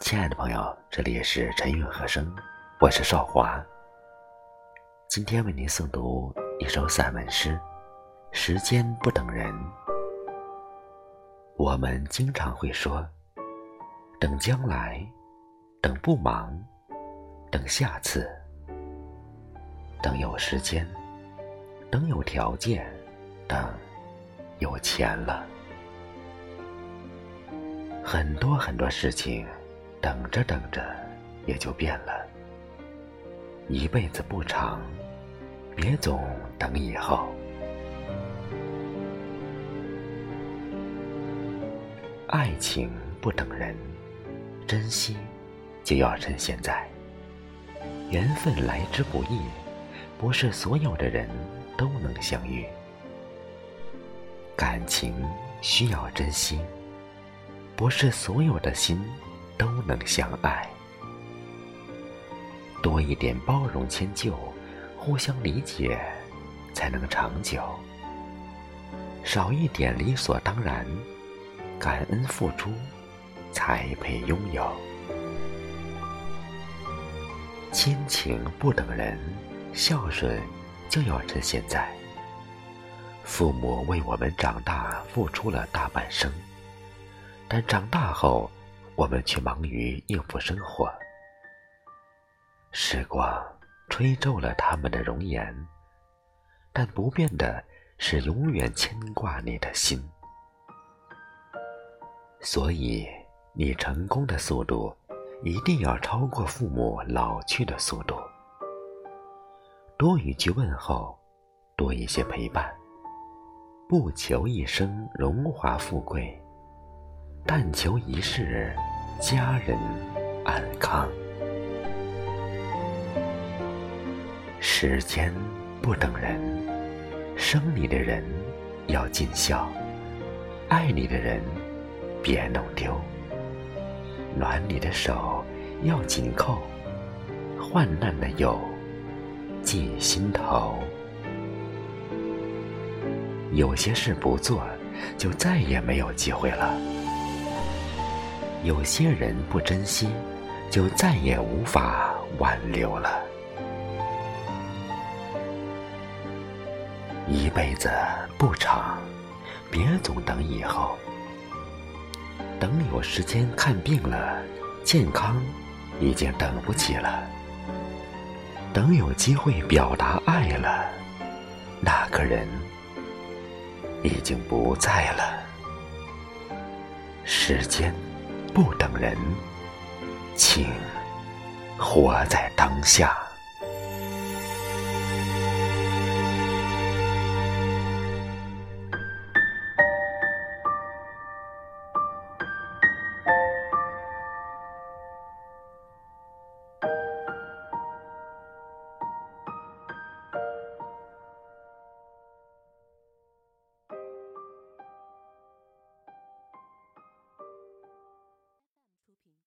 亲爱的朋友，这里是陈韵和声，我是少华。今天为您诵读一首散文诗《时间不等人》。我们经常会说，等将来，等不忙，等下次，等有时间，等有条件，等有钱了。很多很多事情，等着等着也就变了。一辈子不长，别总等以后。爱情不等人，珍惜就要趁现在。缘分来之不易，不是所有的人都能相遇。感情需要珍惜。不是所有的心都能相爱，多一点包容迁就，互相理解，才能长久；少一点理所当然，感恩付出，才配拥有。亲情不等人，孝顺就要趁现在。父母为我们长大付出了大半生。但长大后，我们却忙于应付生活。时光吹皱了他们的容颜，但不变的是永远牵挂你的心。所以，你成功的速度一定要超过父母老去的速度。多一句问候，多一些陪伴，不求一生荣华富贵。但求一世家人安康。时间不等人，生你的人要尽孝，爱你的人别弄丢。暖你的手要紧扣，患难的友记心头。有些事不做，就再也没有机会了。有些人不珍惜，就再也无法挽留了。一辈子不长，别总等以后。等有时间看病了，健康已经等不起了。等有机会表达爱了，那个人已经不在了。时间。不等人，请活在当下。